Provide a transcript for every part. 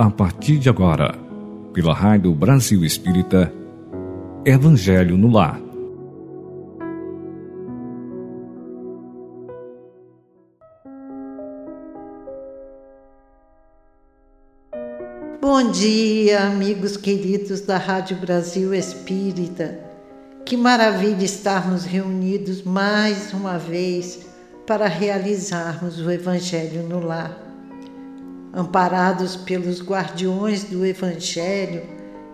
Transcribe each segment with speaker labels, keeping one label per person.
Speaker 1: a partir de agora, pela Rádio Brasil Espírita, Evangelho no Lar.
Speaker 2: Bom dia, amigos queridos da Rádio Brasil Espírita. Que maravilha estarmos reunidos mais uma vez para realizarmos o Evangelho no lar amparados pelos guardiões do Evangelho,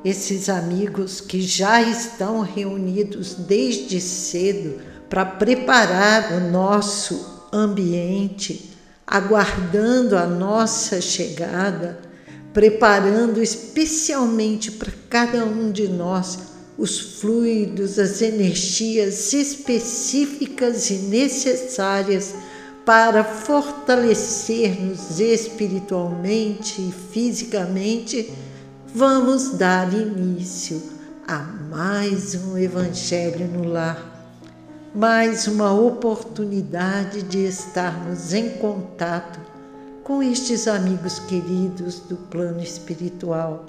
Speaker 2: esses amigos que já estão reunidos desde cedo para preparar o nosso ambiente, aguardando a nossa chegada, preparando especialmente para cada um de nós os fluidos, as energias específicas e necessárias para fortalecer-nos espiritualmente e fisicamente, vamos dar início a mais um Evangelho no Lar, mais uma oportunidade de estarmos em contato com estes amigos queridos do plano espiritual.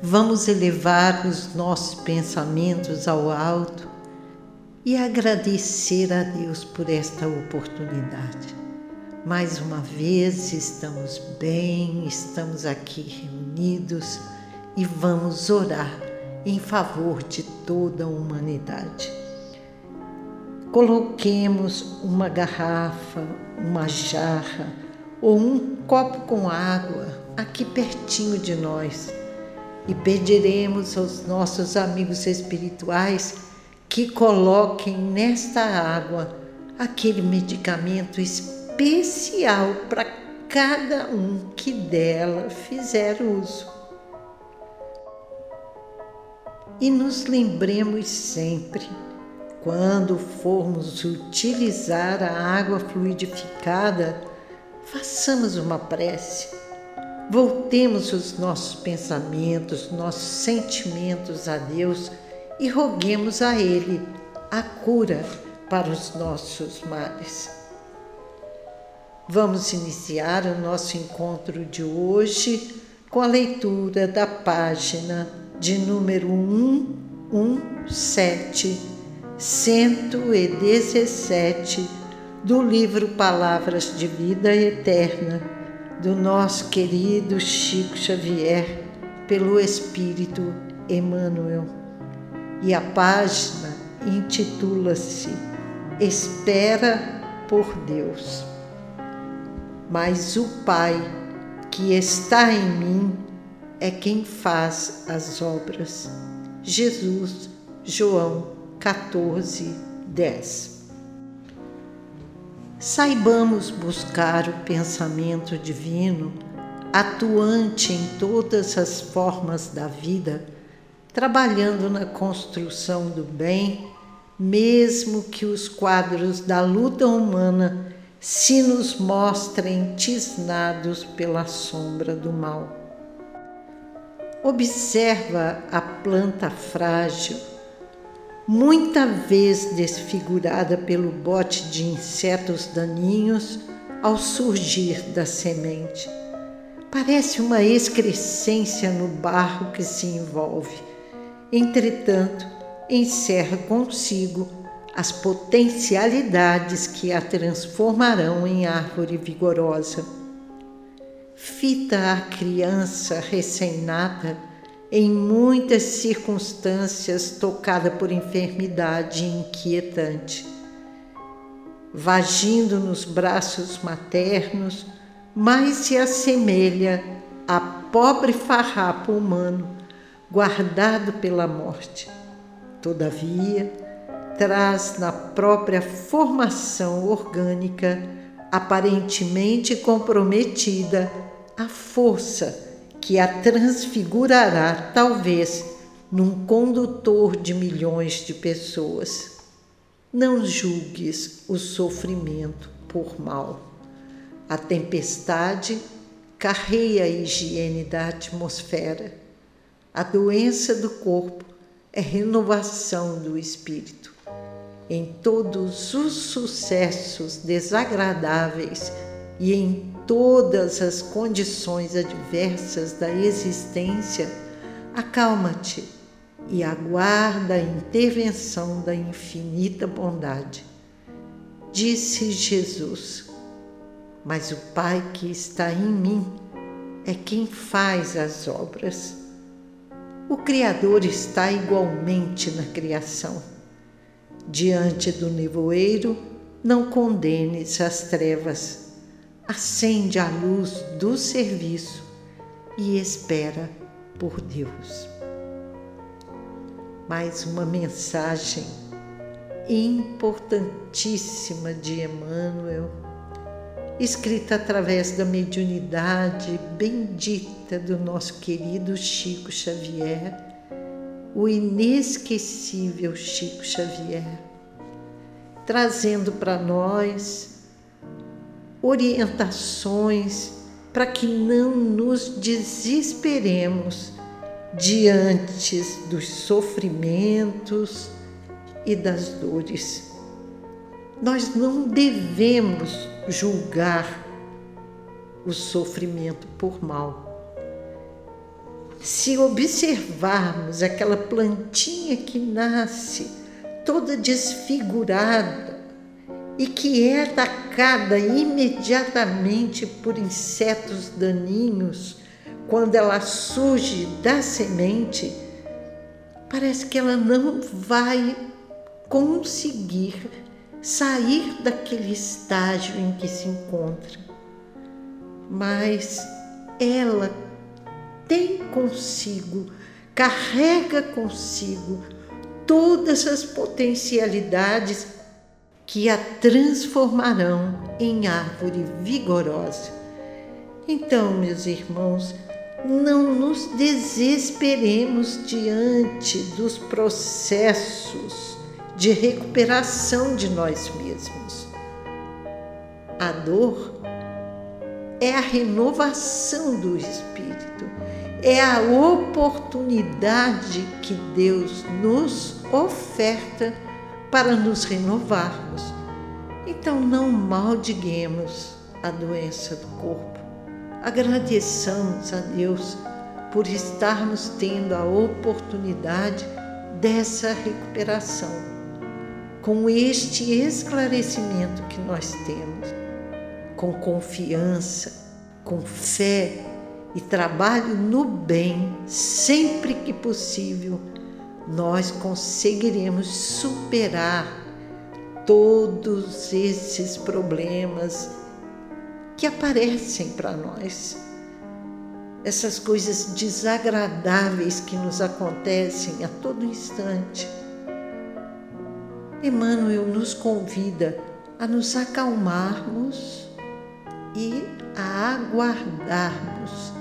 Speaker 2: Vamos elevar os nossos pensamentos ao alto e agradecer a Deus por esta oportunidade. Mais uma vez estamos bem, estamos aqui reunidos e vamos orar em favor de toda a humanidade. Coloquemos uma garrafa, uma jarra ou um copo com água aqui pertinho de nós e pediremos aos nossos amigos espirituais que coloquem nesta água aquele medicamento especial para cada um que dela fizer uso. E nos lembremos sempre, quando formos utilizar a água fluidificada, façamos uma prece. Voltemos os nossos pensamentos, nossos sentimentos a Deus e roguemos a Ele a cura para os nossos males. Vamos iniciar o nosso encontro de hoje com a leitura da página de número 117, 117 do livro Palavras de Vida Eterna, do nosso querido Chico Xavier, pelo Espírito Emmanuel e a página intitula-se Espera por Deus. Mas o Pai que está em mim é quem faz as obras. Jesus, João 14, 10. Saibamos buscar o pensamento divino, atuante em todas as formas da vida trabalhando na construção do bem, mesmo que os quadros da luta humana se nos mostrem tisnados pela sombra do mal. Observa a planta frágil, muita vez desfigurada pelo bote de insetos daninhos ao surgir da semente. Parece uma excrescência no barro que se envolve entretanto, encerra consigo as potencialidades que a transformarão em árvore vigorosa. Fita a criança recém-nata em muitas circunstâncias tocada por enfermidade inquietante. Vagindo nos braços maternos, mais se assemelha a pobre farrapo humano guardado pela morte. Todavia, traz na própria formação orgânica, aparentemente comprometida, a força que a transfigurará, talvez, num condutor de milhões de pessoas. Não julgues o sofrimento por mal. A tempestade carreia a higiene da atmosfera a doença do corpo é renovação do espírito. Em todos os sucessos desagradáveis e em todas as condições adversas da existência, acalma-te e aguarda a intervenção da infinita bondade. Disse Jesus: Mas o Pai que está em mim é quem faz as obras. O Criador está igualmente na criação. Diante do nevoeiro, não condenes as trevas. Acende a luz do serviço e espera por Deus. Mais uma mensagem importantíssima de Emmanuel, escrita através da mediunidade bendita do nosso querido Chico Xavier, o inesquecível Chico Xavier, trazendo para nós orientações para que não nos desesperemos diante dos sofrimentos e das dores. Nós não devemos julgar o sofrimento por mal. Se observarmos aquela plantinha que nasce toda desfigurada e que é atacada imediatamente por insetos daninhos, quando ela surge da semente, parece que ela não vai conseguir sair daquele estágio em que se encontra. Mas ela tem consigo, carrega consigo todas as potencialidades que a transformarão em árvore vigorosa. Então, meus irmãos, não nos desesperemos diante dos processos de recuperação de nós mesmos. A dor é a renovação do espírito, é a oportunidade que Deus nos oferta para nos renovarmos. Então não maldiguemos a doença do corpo agradeçamos a Deus por estarmos tendo a oportunidade dessa recuperação, com este esclarecimento que nós temos, com confiança, com fé e trabalho no bem, sempre que possível, nós conseguiremos superar todos esses problemas que aparecem para nós. Essas coisas desagradáveis que nos acontecem a todo instante. Emmanuel nos convida a nos acalmarmos e a aguardarmos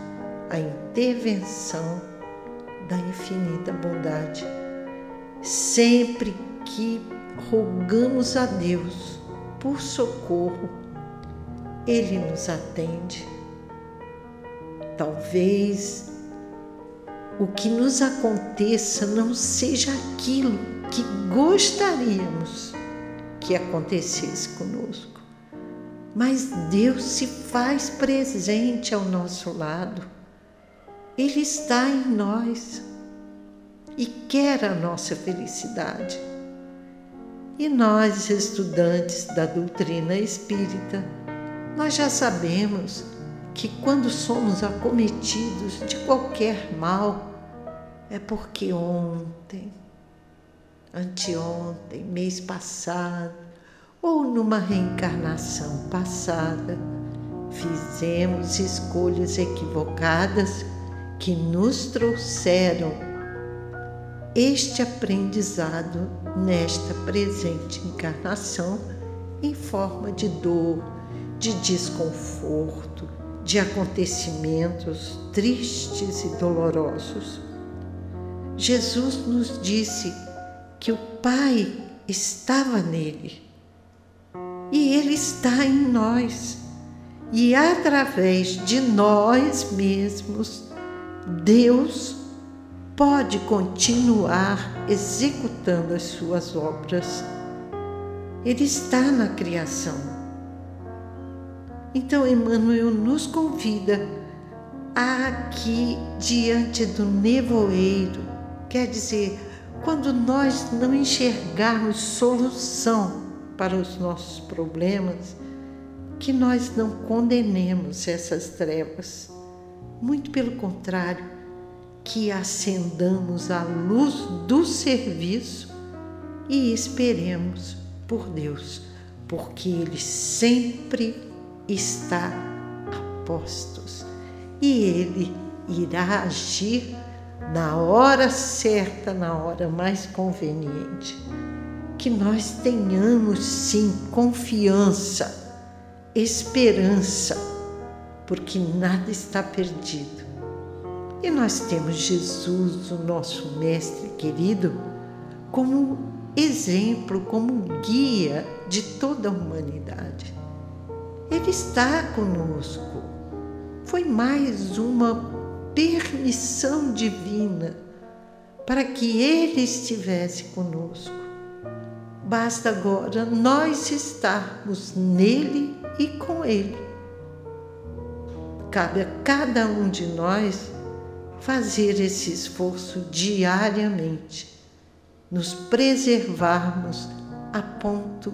Speaker 2: a intervenção da infinita bondade. Sempre que rogamos a Deus por socorro, ele nos atende. Talvez o que nos aconteça não seja aquilo que gostaríamos que acontecesse conosco, mas Deus se faz presente ao nosso lado. Ele está em nós e quer a nossa felicidade. E nós, estudantes da doutrina espírita, nós já sabemos que quando somos acometidos de qualquer mal, é porque ontem, anteontem, mês passado, ou numa reencarnação passada, fizemos escolhas equivocadas que nos trouxeram este aprendizado nesta presente encarnação em forma de dor, de desconforto, de acontecimentos tristes e dolorosos. Jesus nos disse que o Pai estava nele e ele está em nós. E através de nós mesmos, Deus pode continuar executando as suas obras. Ele está na criação Então, Emmanuel nos convida aqui diante do nevoeiro, quer dizer, quando nós não enxergarmos solução para os nossos problemas, que nós não condenemos essas trevas. Muito pelo contrário, que acendamos a luz do serviço e esperemos por Deus, porque Ele sempre está a postos e Ele irá agir na hora certa, na hora mais conveniente. Que nós tenhamos sim confiança, esperança, porque nada está perdido. E nós temos Jesus, o nosso Mestre querido, como exemplo, como guia de toda a humanidade. Ele está conosco. Foi mais uma permissão divina para que Ele estivesse conosco. Basta agora nós estarmos nele e com Ele. Cabe a cada um de nós fazer esse esforço diariamente, nos preservarmos a ponto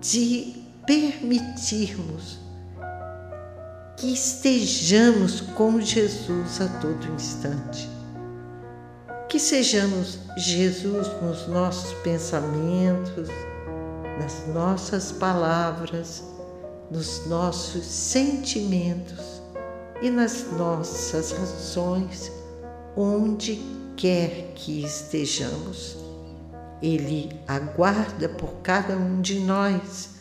Speaker 2: de permitirmos que estejamos com Jesus a todo instante. Que sejamos Jesus nos nossos pensamentos, nas nossas palavras, nos nossos sentimentos e nas nossas ações, onde quer que estejamos. Ele aguarda por cada um de nós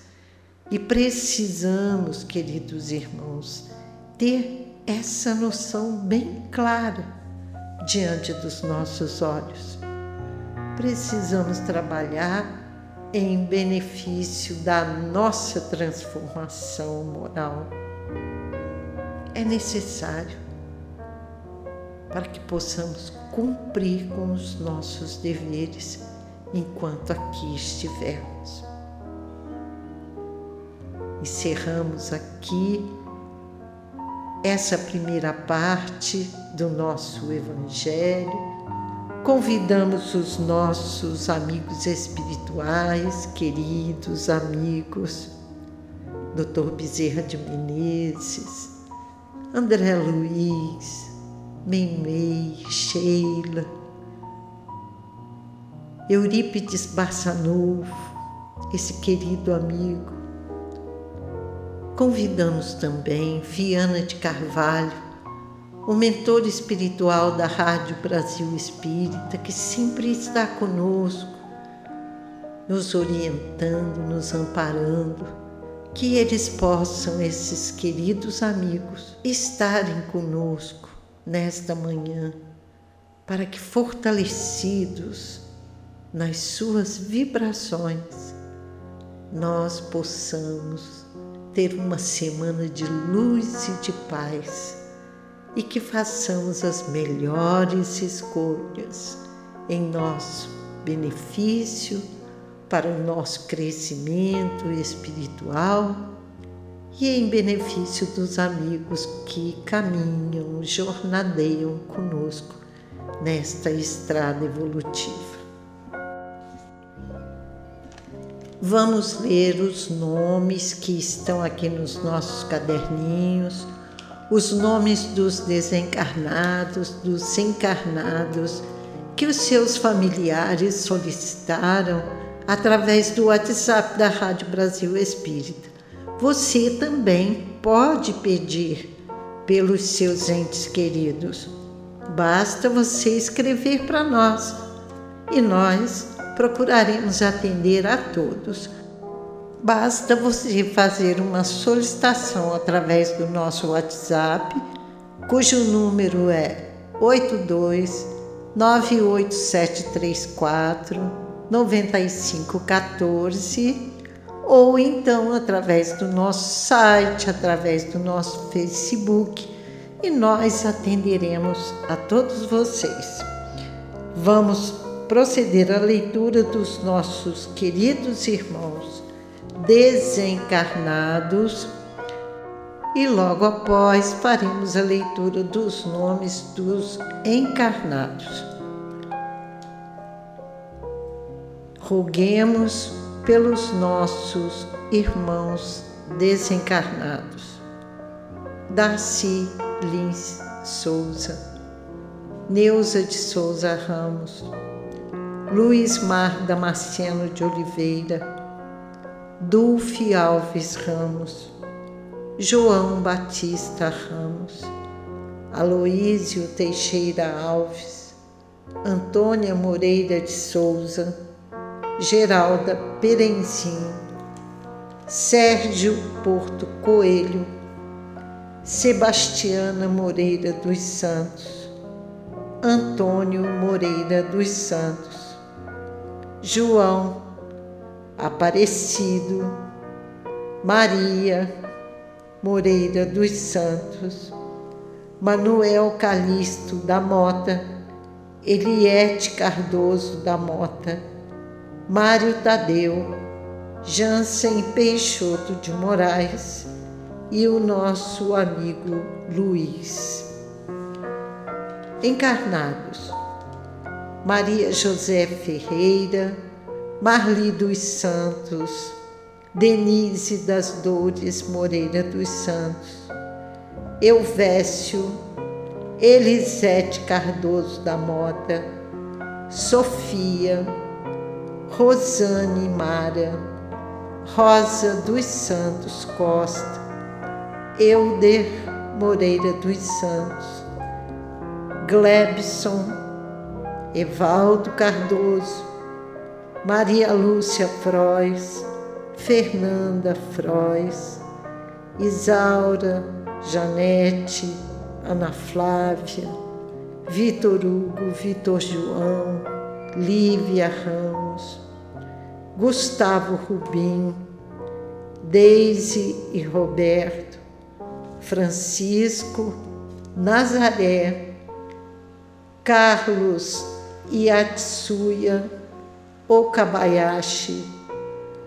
Speaker 2: e precisamos, queridos irmãos, ter essa noção bem clara diante dos nossos olhos. Precisamos trabalhar em benefício da nossa transformação moral. É necessário para que possamos cumprir com os nossos deveres enquanto aqui estivermos. Encerramos aqui essa primeira parte do nosso Evangelho. Convidamos os nossos amigos espirituais, queridos amigos, Dr. Bezerra de Menezes, André Luiz, Meimei, Sheila, Eurípides Barçanufo, esse querido amigo, Convidamos também Viana de Carvalho, o mentor espiritual da Rádio Brasil Espírita, que sempre está conosco, nos orientando, nos amparando, que eles possam, esses queridos amigos, estarem conosco nesta manhã, para que fortalecidos nas suas vibrações, nós possamos ter uma semana de luz e de paz e que façamos as melhores escolhas em nosso benefício, para o nosso crescimento espiritual e em benefício dos amigos que caminham, jornadeiam conosco nesta estrada evolutiva. Vamos ler os nomes que estão aqui nos nossos caderninhos, os nomes dos desencarnados, dos encarnados, que os seus familiares solicitaram através do WhatsApp da Rádio Brasil Espírita. Você também pode pedir pelos seus entes queridos. Basta você escrever para nós e nós procuraremos atender a todos. Basta você fazer uma solicitação através do nosso WhatsApp, cujo número é 82 98734 9514 ou então através do nosso site, através do nosso Facebook e nós atenderemos a todos vocês. Vamos proceder à leitura dos nossos queridos irmãos desencarnados e logo após faremos a leitura dos nomes dos encarnados. Roguemos pelos nossos irmãos desencarnados. Darcy Lins Souza, Neuza de Souza Ramos, Luiz Mar Damasceno de Oliveira, Dulce Alves Ramos, João Batista Ramos, Aloísio Teixeira Alves, Antônia Moreira de Souza, Geralda Perenzin, Sérgio Porto Coelho, Sebastiana Moreira dos Santos, Antônio Moreira dos Santos, João Aparecido, Maria Moreira dos Santos, Manuel Calixto da Mota, Eliette Cardoso da Mota, Mário Tadeu, Jansen Peixoto de Moraes e o nosso amigo Luiz. Encarnados: Maria José Ferreira, Marli dos Santos, Denise das Dores Moreira dos Santos, Elvésio, Elisete Cardoso da Mota, Sofia, Rosane Mara, Rosa dos Santos Costa, Euder Moreira dos Santos, Glebson, Evaldo Cardoso, Maria Lúcia Frois, Fernanda Frois, Isaura, Janete, Ana Flávia, Vitor Hugo, Vitor João, Lívia Ramos, Gustavo Rubim, Deise e Roberto, Francisco, Nazaré, Carlos Yatsuya Okabayashi,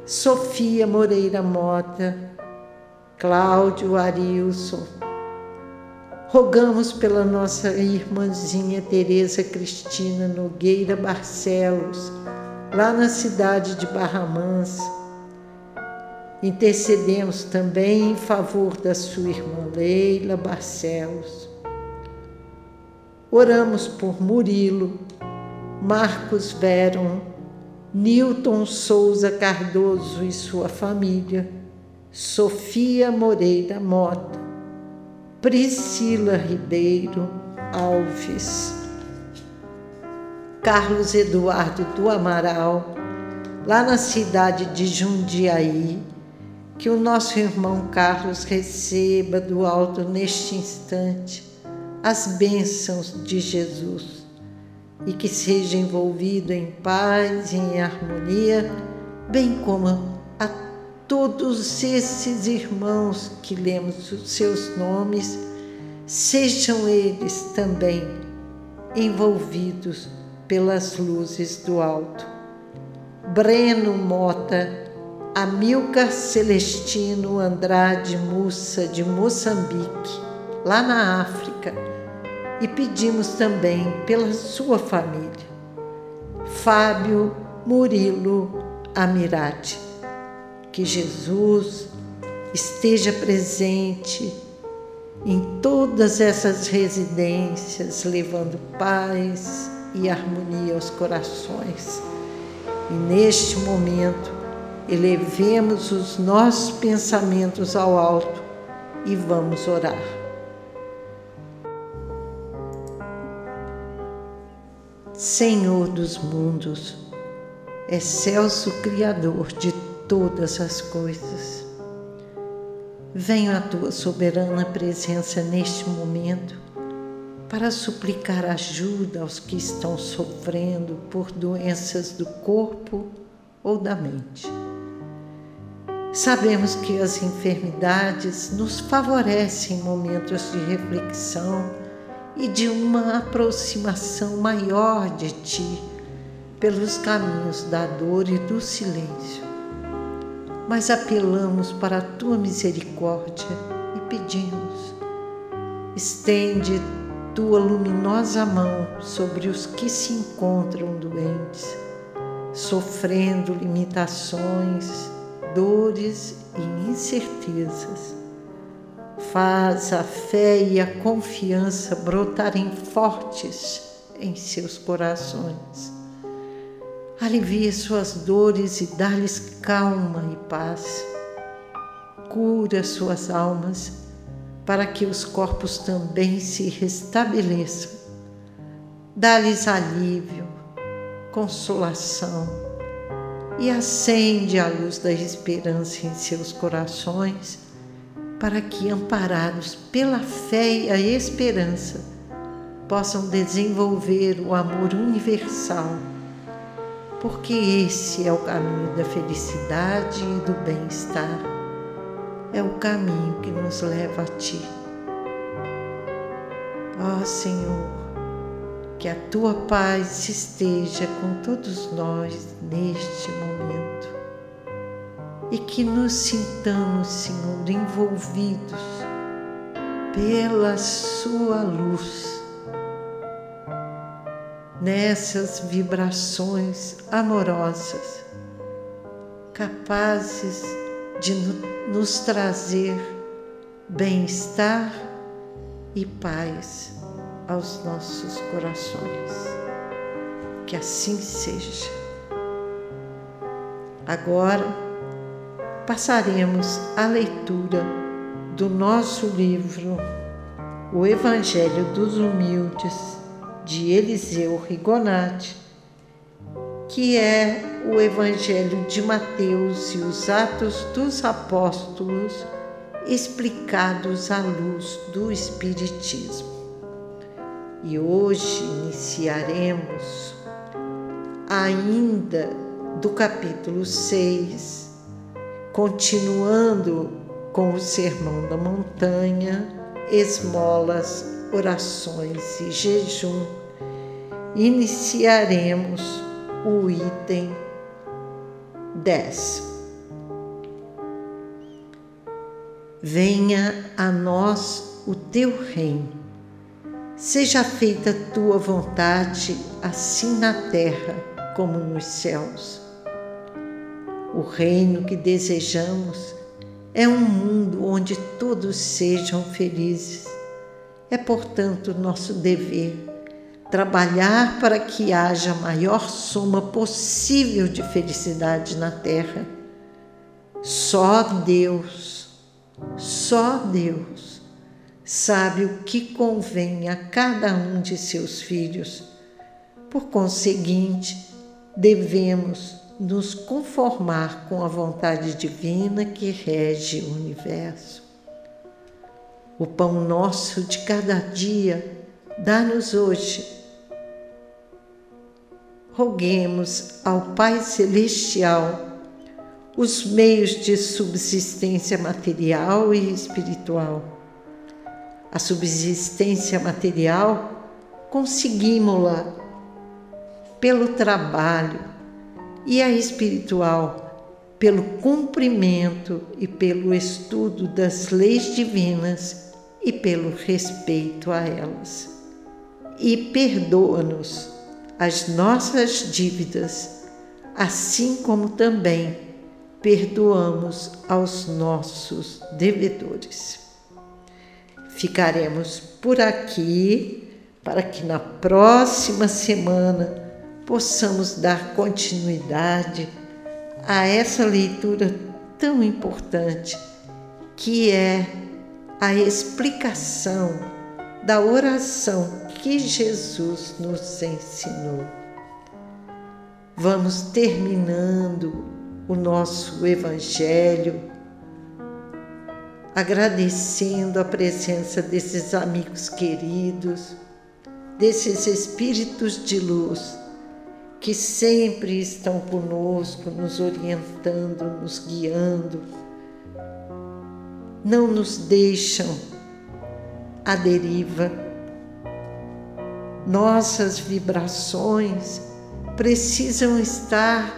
Speaker 2: Sofia Moreira Mota, Cláudio Arilson. Rogamos pela nossa irmãzinha Tereza Cristina Nogueira Barcelos, lá na cidade de Barra Mansa. Intercedemos também em favor da sua irmã Leila Barcelos. Oramos por Murilo, Marcos Veron, Newton Souza Cardoso e sua família, Sofia Moreira Mota, Priscila Ribeiro Alves, Carlos Eduardo do Amaral, lá na cidade de Jundiaí, que o nosso irmão Carlos receba do alto neste instante as bênçãos de Jesus e que seja envolvido em paz e em harmonia, bem como a todos esses irmãos que lemos os seus nomes, sejam eles também envolvidos pelas luzes do alto. Breno Mota, Amilcar Celestino Andrade Mussa, de Moçambique, lá na África, e pedimos também pela sua família. Fábio Murilo Amirati. Que Jesus esteja presente em todas essas residências, levando paz e harmonia aos corações. E neste momento, elevemos os nossos pensamentos ao alto e vamos orar. Senhor dos mundos, excelso Criador de todas as coisas. Venho à tua soberana presença neste momento para suplicar ajuda aos que estão sofrendo por doenças do corpo ou da mente. Sabemos que as enfermidades nos favorecem em momentos de reflexão e de uma aproximação maior de Ti pelos caminhos da dor e do silêncio. Mas apelamos para a Tua misericórdia e pedimos: estende tua luminosa mão sobre os que se encontram doentes, sofrendo limitações, dores e incertezas. Faz a fé e a confiança brotarem fortes em seus corações. Alivia suas dores e dá-lhes calma e paz. Cura suas almas para que os corpos também se restabeleçam. Dá-lhes alívio, consolação e acende a luz da esperança em seus corações, para que, amparados pela fé e a esperança, possam desenvolver o amor universal, porque esse é o caminho da felicidade e do bem-estar. É o caminho que nos leva a Ti. Ó Senhor, que a Tua paz esteja com todos nós neste momento e que nos sintamos, Senhor, envolvidos pela Sua luz nessas vibrações amorosas, capazes de nos trazer bem-estar e paz aos nossos corações. Que assim seja. Agora passaremos à leitura do nosso livro O Evangelho dos Humildes de Eliseu Rigonati, que é o Evangelho de Mateus e os Atos dos Apóstolos explicados à luz do Espiritismo. E hoje iniciaremos ainda do capítulo 6, continuando com o Sermão da Montanha, esmolas orações e jejum, iniciaremos o item 10. Venha a nós o teu reino. Seja feita tua vontade, assim na terra como nos céus. O reino que desejamos é um mundo onde todos sejam felizes é, portanto, nosso dever trabalhar para que haja a maior soma possível de felicidade na terra. Só Deus, só Deus sabe o que convém a cada um de seus filhos. Por conseguinte, devemos nos conformar com a vontade divina que rege o universo. O pão nosso de cada dia, dá-nos hoje. Roguemos ao Pai Celestial os meios de subsistência material e espiritual. A subsistência material conseguimos-la pelo trabalho e a espiritual pelo cumprimento e pelo estudo das leis divinas e pelo respeito a elas. E perdoa-nos as nossas dívidas, assim como também perdoamos aos nossos devedores. Ficaremos por aqui para que na próxima semana possamos dar continuidade a essa leitura tão importante que é a explicação da oração que Jesus nos ensinou. Vamos terminando o nosso Evangelho, agradecendo a presença desses amigos queridos, desses espíritos de luz que sempre estão conosco, nos orientando, nos guiando não nos deixam à deriva. Nossas vibrações precisam estar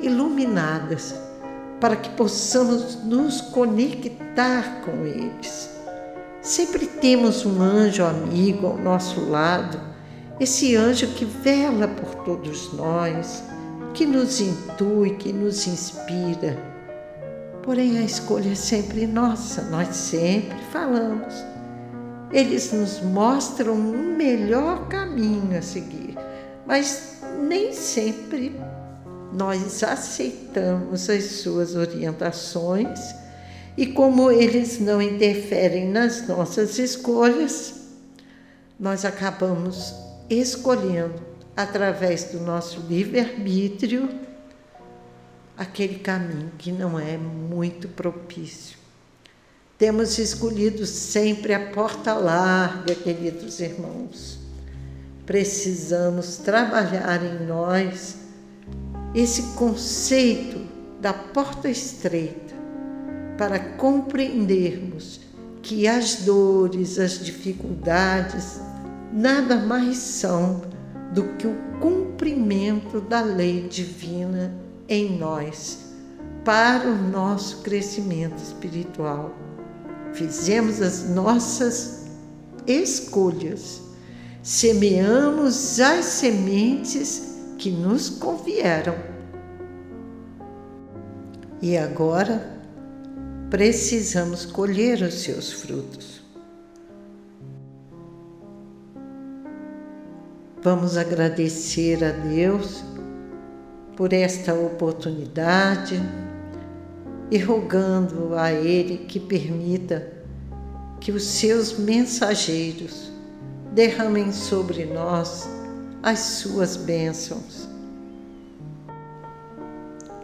Speaker 2: iluminadas para que possamos nos conectar com eles. Sempre temos um anjo amigo ao nosso lado, esse anjo que vela por todos nós, que nos intui, que nos inspira. Porém, a escolha é sempre nossa, nós sempre falamos. Eles nos mostram um melhor caminho a seguir, mas nem sempre nós aceitamos as suas orientações e, como eles não interferem nas nossas escolhas, nós acabamos escolhendo, através do nosso livre-arbítrio, aquele caminho que não é muito propício. Temos escolhido sempre a porta larga, queridos irmãos. Precisamos trabalhar em nós esse conceito da porta estreita para compreendermos que as dores, as dificuldades, nada mais são do que o cumprimento da lei divina em nós para o nosso crescimento espiritual. Fizemos as nossas escolhas, semeamos as sementes que nos convieram. E agora precisamos colher os seus frutos. Vamos agradecer a Deus por esta oportunidade e rogando a Ele que permita que os seus mensageiros derramem sobre nós as suas bênçãos.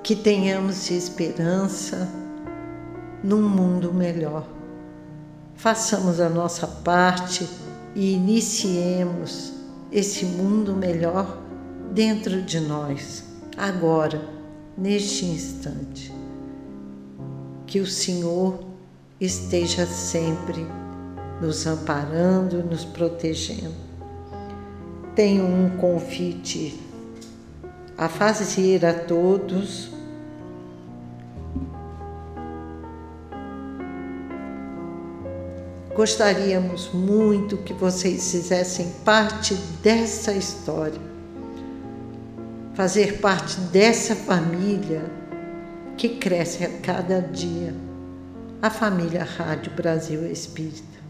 Speaker 2: Que tenhamos esperança num mundo melhor. Façamos a nossa parte e iniciemos esse mundo melhor dentro de nós, agora, neste instante. Que o Senhor esteja sempre nos amparando, nos protegendo tenho um convite a fazer a todos. Gostaríamos muito que vocês fizessem parte dessa história, fazer parte dessa família que cresce a cada dia, a família Rádio Brasil Espírita.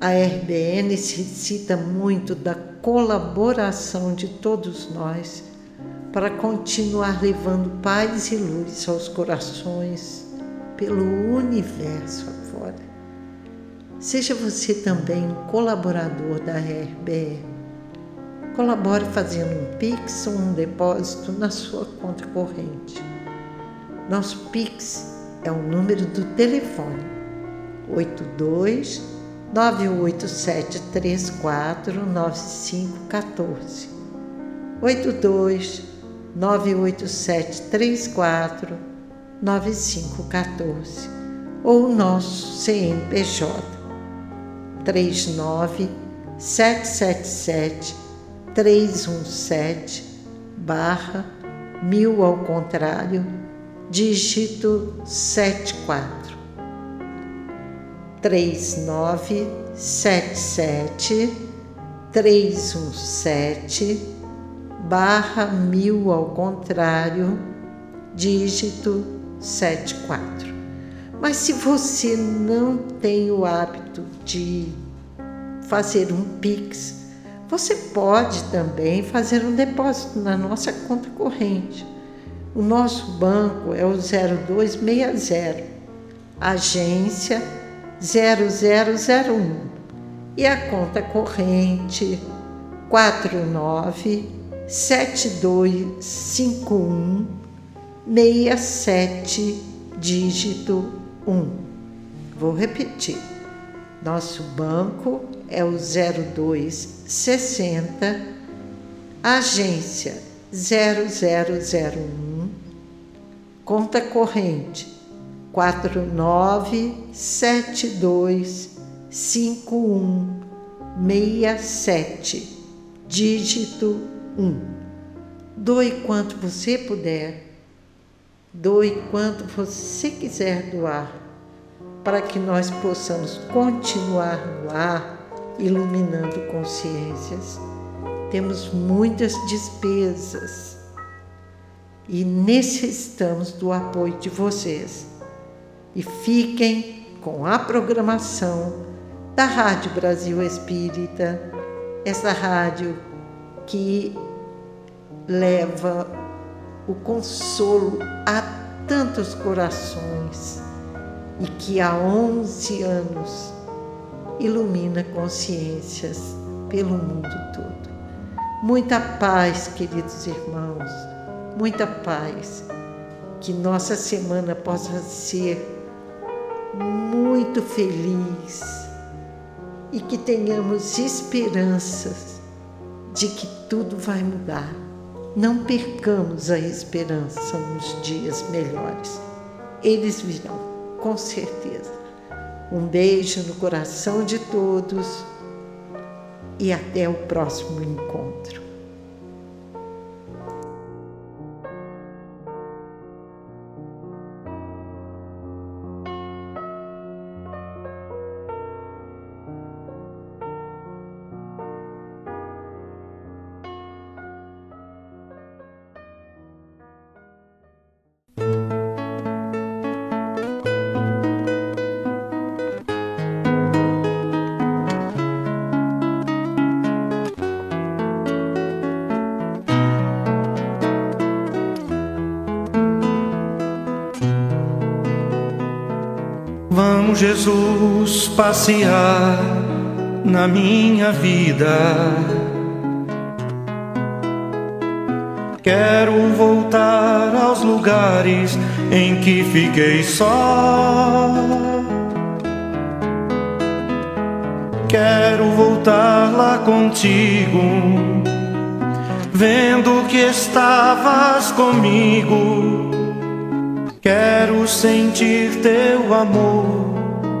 Speaker 2: A RBN necessita muito da colaboração de todos nós para continuar levando paz e luz aos corações pelo universo afora. Seja você também um colaborador da RBN. Colabore fazendo um Pix ou um depósito na sua conta corrente. Nosso Pix é o número do telefone 82 987349514 82 98734 9514 ou nosso CNPJ 39 777 317 barra mil ao contrário dígito 74 3977 317 barra mil ao contrário, dígito 74. Mas se você não tem o hábito de fazer um Pix, você pode também fazer um depósito na nossa conta corrente. O nosso banco é o 0260, agência 0001 e a conta corrente 497251 67 dígito 1. Vou repetir. Nosso banco é o 0260 agência 0001 conta corrente quatro nove sete dois cinco um meia sete dígito um. Doe quanto você puder. Doe quanto você quiser doar, para que nós possamos continuar no ar, iluminando consciências. Temos muitas despesas e necessitamos do apoio de vocês. E fiquem com a programação da Rádio Brasil Espírita, essa rádio que leva o consolo a tantos corações e que há 11 anos ilumina consciências pelo mundo todo. Muita paz, queridos irmãos, muita paz. Que nossa semana possa ser muito feliz e que tenhamos esperanças de que tudo vai mudar. Não percamos a esperança nos dias melhores. Eles virão, com certeza. Um beijo no coração de todos e até o próximo encontro.
Speaker 3: Jesus passear na minha vida. Quero voltar aos lugares em que fiquei só. Quero voltar lá contigo, vendo que estavas comigo. Quero sentir teu amor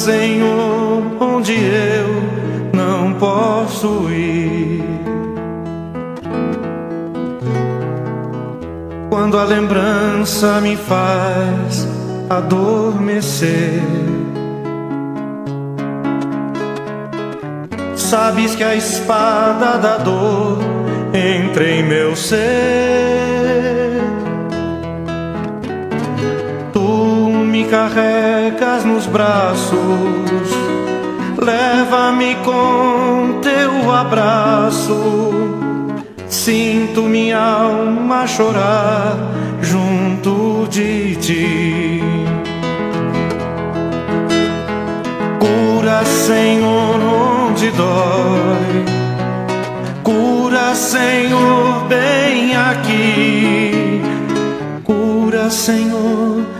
Speaker 3: Senhor, onde eu não posso ir. Quando a lembrança me faz adormecer. Sabes que a espada da dor entra em meu ser carregas nos braços, leva-me com teu abraço. Sinto minha alma chorar junto de ti. Cura, Senhor, onde dói. Cura, Senhor, bem aqui. Cura, Senhor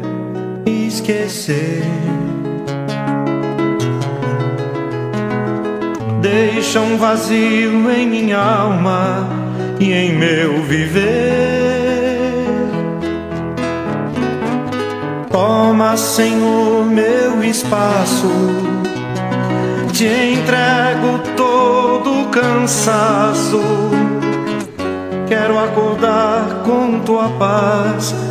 Speaker 3: esquecer. Deixa um vazio em minha alma e em meu viver. Toma, Senhor, meu espaço. Te entrego todo o cansaço. Quero acordar com tua paz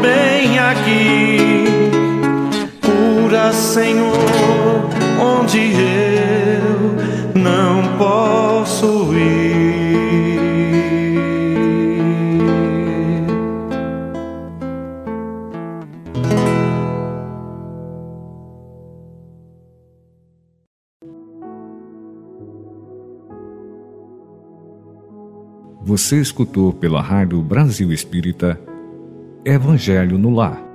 Speaker 3: Bem aqui. Cura, Senhor, onde eu não posso ir.
Speaker 1: Você escutou pela Rádio Brasil Espírita Evangelho no Lar